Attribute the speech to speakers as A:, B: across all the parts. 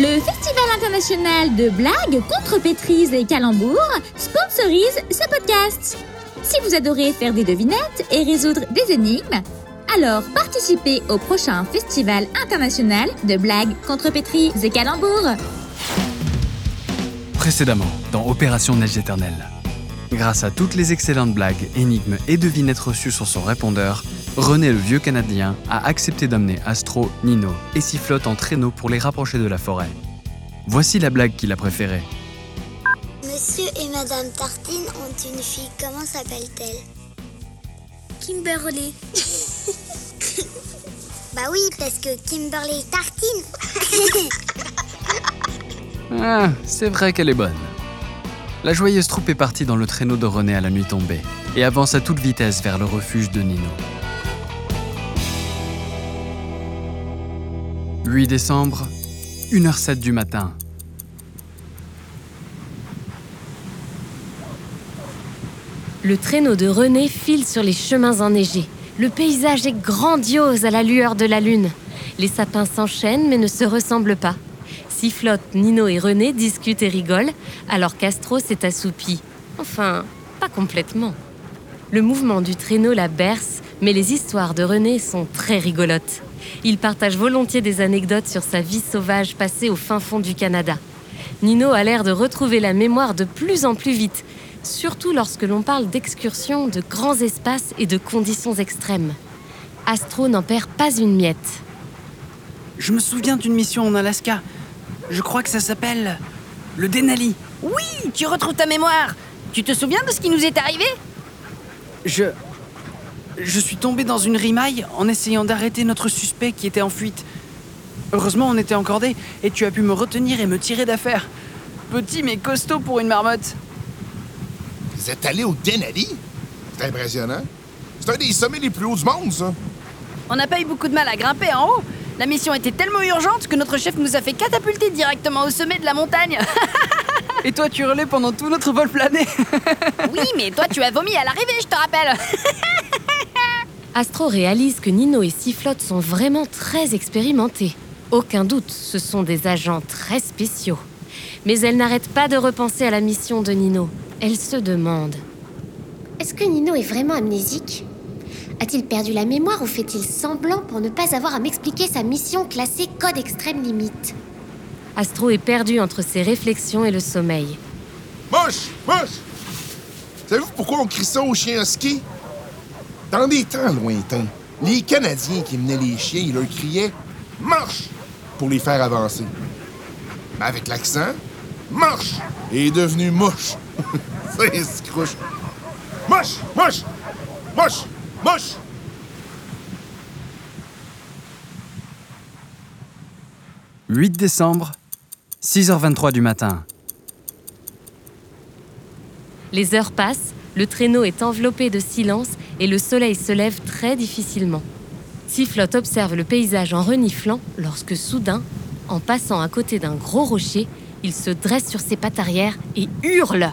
A: Le Festival international de blagues, contrepétrises et calembours sponsorise ce podcast. Si vous adorez faire des devinettes et résoudre des énigmes, alors participez au prochain Festival international de blagues, contrepétrises et calembours.
B: Précédemment, dans Opération Neige éternelle. Grâce à toutes les excellentes blagues, énigmes et devinettes reçues sur son répondeur, René le vieux Canadien a accepté d'amener Astro, Nino et Sifflotte en traîneau pour les rapprocher de la forêt. Voici la blague qu'il a préférée.
C: Monsieur et Madame Tartine ont une fille, comment s'appelle-t-elle? Kimberly. bah oui, parce que Kimberly Tartine.
B: Ah, c'est vrai qu'elle est bonne. La joyeuse troupe est partie dans le traîneau de René à la nuit tombée et avance à toute vitesse vers le refuge de Nino. 8 décembre, 1h07 du matin.
D: Le traîneau de René file sur les chemins enneigés. Le paysage est grandiose à la lueur de la lune. Les sapins s'enchaînent mais ne se ressemblent pas. Sifflotte, Nino et René discutent et rigolent, alors qu'Astro s'est assoupi. Enfin, pas complètement. Le mouvement du traîneau la berce, mais les histoires de René sont très rigolotes. Il partage volontiers des anecdotes sur sa vie sauvage passée au fin fond du Canada. Nino a l'air de retrouver la mémoire de plus en plus vite, surtout lorsque l'on parle d'excursions, de grands espaces et de conditions extrêmes. Astro n'en perd pas une miette.
E: Je me souviens d'une mission en Alaska. Je crois que ça s'appelle le Denali.
F: Oui, tu retrouves ta mémoire. Tu te souviens de ce qui nous est arrivé?
E: Je. Je suis tombé dans une rimaille en essayant d'arrêter notre suspect qui était en fuite. Heureusement, on était encordés et tu as pu me retenir et me tirer d'affaire. Petit mais costaud pour une marmotte.
G: Vous êtes allé au Denali? C'est impressionnant. C'est un des sommets les plus hauts du monde, ça.
F: On n'a pas eu beaucoup de mal à grimper en haut. La mission était tellement urgente que notre chef nous a fait catapulter directement au sommet de la montagne.
E: Et toi, tu relais pendant tout notre vol plané.
F: oui, mais toi, tu as vomi à l'arrivée, je te rappelle.
D: Astro réalise que Nino et Sifflotte sont vraiment très expérimentés. Aucun doute, ce sont des agents très spéciaux. Mais elle n'arrête pas de repenser à la mission de Nino. Elle se demande
C: Est-ce que Nino est vraiment amnésique? A-t-il perdu la mémoire ou fait-il semblant pour ne pas avoir à m'expliquer sa mission classée Code Extrême Limite?
D: Astro est perdu entre ses réflexions et le sommeil.
G: Moche! Moche! Savez-vous pourquoi on crie ça aux chiens ski? Dans des temps lointains, les Canadiens qui menaient les chiens, ils leur criaient Marche! pour les faire avancer. Mais avec l'accent, Marche! est devenu mouche. C'est ce crouche. Moche! Moche! Moche! Moche!
B: « 8 décembre, 6h23 du matin.
D: Les heures passent, le traîneau est enveloppé de silence et le soleil se lève très difficilement. Sifflotte observe le paysage en reniflant lorsque soudain, en passant à côté d'un gros rocher, il se dresse sur ses pattes arrière et hurle.
F: Là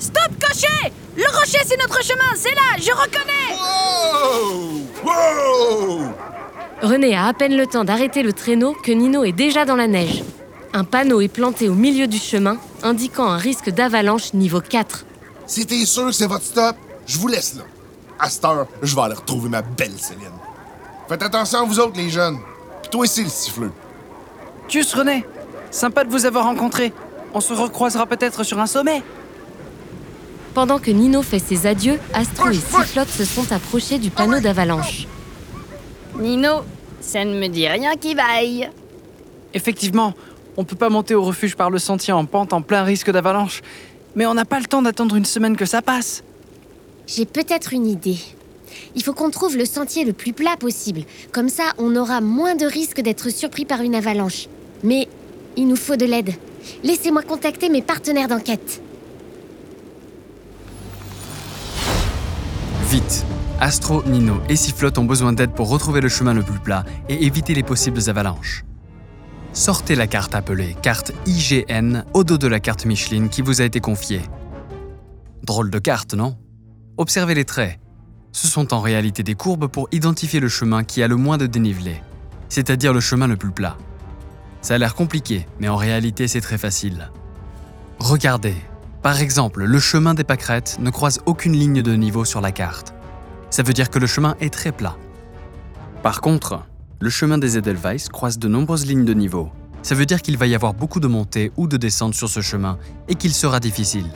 F: Stop, cocher Le rocher, c'est notre chemin, c'est là, je reconnais
G: Wow! Wow!
D: René a à peine le temps d'arrêter le traîneau que Nino est déjà dans la neige. Un panneau est planté au milieu du chemin, indiquant un risque d'avalanche niveau 4.
G: C'était sûr que c'est votre stop? Je vous laisse là. À cette heure, je vais aller retrouver ma belle Céline. Faites attention à vous autres, les jeunes. Puis toi aussi, le siffleux.
E: Tchuss, René. Sympa de vous avoir rencontré. On se recroisera peut-être sur un sommet.
D: Pendant que Nino fait ses adieux, Astro et Sifflotte se sont approchés du panneau d'avalanche.
F: Nino, ça ne me dit rien qui vaille.
E: Effectivement, on peut pas monter au refuge par le sentier en pente en plein risque d'avalanche. Mais on n'a pas le temps d'attendre une semaine que ça passe.
C: J'ai peut-être une idée. Il faut qu'on trouve le sentier le plus plat possible. Comme ça, on aura moins de risques d'être surpris par une avalanche. Mais il nous faut de l'aide. Laissez-moi contacter mes partenaires d'enquête.
B: Vite Astro, Nino et Sifflotte ont besoin d'aide pour retrouver le chemin le plus plat et éviter les possibles avalanches. Sortez la carte appelée carte IGN au dos de la carte Micheline qui vous a été confiée. Drôle de carte, non? Observez les traits. Ce sont en réalité des courbes pour identifier le chemin qui a le moins de dénivelé, c'est-à-dire le chemin le plus plat. Ça a l'air compliqué, mais en réalité c'est très facile. Regardez. Par exemple, le chemin des pâquerettes ne croise aucune ligne de niveau sur la carte. Ça veut dire que le chemin est très plat. Par contre, le chemin des Edelweiss croise de nombreuses lignes de niveau. Ça veut dire qu'il va y avoir beaucoup de montées ou de descentes sur ce chemin et qu'il sera difficile.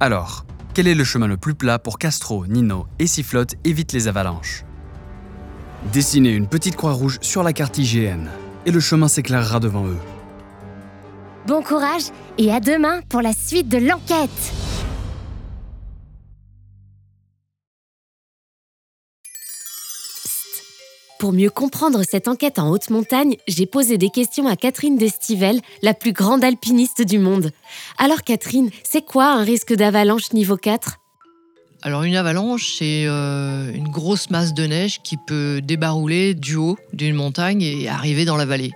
B: Alors, quel est le chemin le plus plat pour qu'Astro, Nino et Sifflotte évitent les avalanches? Dessinez une petite croix rouge sur la carte IGN et le chemin s'éclairera devant eux.
C: Bon courage et à demain pour la suite de l'enquête.
D: Pour mieux comprendre cette enquête en haute montagne, j'ai posé des questions à Catherine Destivelle, la plus grande alpiniste du monde. Alors Catherine, c'est quoi un risque d'avalanche niveau 4
H: Alors une avalanche, c'est euh, une grosse masse de neige qui peut débarouler du haut d'une montagne et arriver dans la vallée.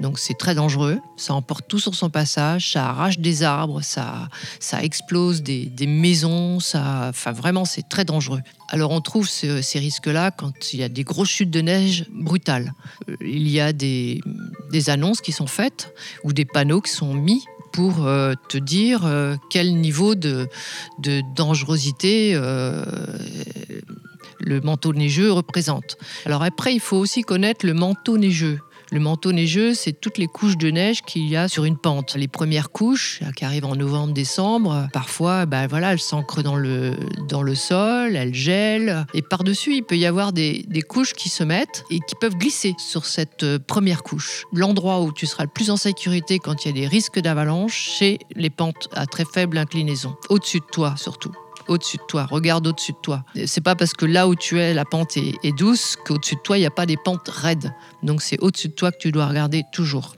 H: Donc c'est très dangereux, ça emporte tout sur son passage, ça arrache des arbres, ça, ça explose des, des maisons, ça, enfin vraiment c'est très dangereux. Alors on trouve ce- ces risques-là quand il y a des grosses chutes de neige brutales. Euh, Il y a des, des annonces qui sont faites ou des panneaux qui sont mis pour euh, te dire euh, quel niveau de, de dangerosité le manteau neigeux représente. Alors après, il faut aussi connaître le manteau neigeux. Le manteau neigeux, c'est toutes les couches de neige qu'il y a sur une pente. Les premières couches, là, qui arrivent en novembre-décembre, parfois, ben voilà, elles s'ancrent dans le, dans le sol, elles gèlent. Et par-dessus, il peut y avoir des, des couches qui se mettent et qui peuvent glisser sur cette euh, première couche. L'endroit où tu seras le plus en sécurité quand il y a des risques d'avalanche, c'est les pentes à très faible inclinaison. Au-dessus de toi, surtout au-dessus de toi, regarde au-dessus de toi. C'est pas parce que là où tu es, la pente est, est douce qu'au-dessus de toi, il n'y a pas des pentes raides. Donc c'est au-dessus de toi que tu dois regarder toujours.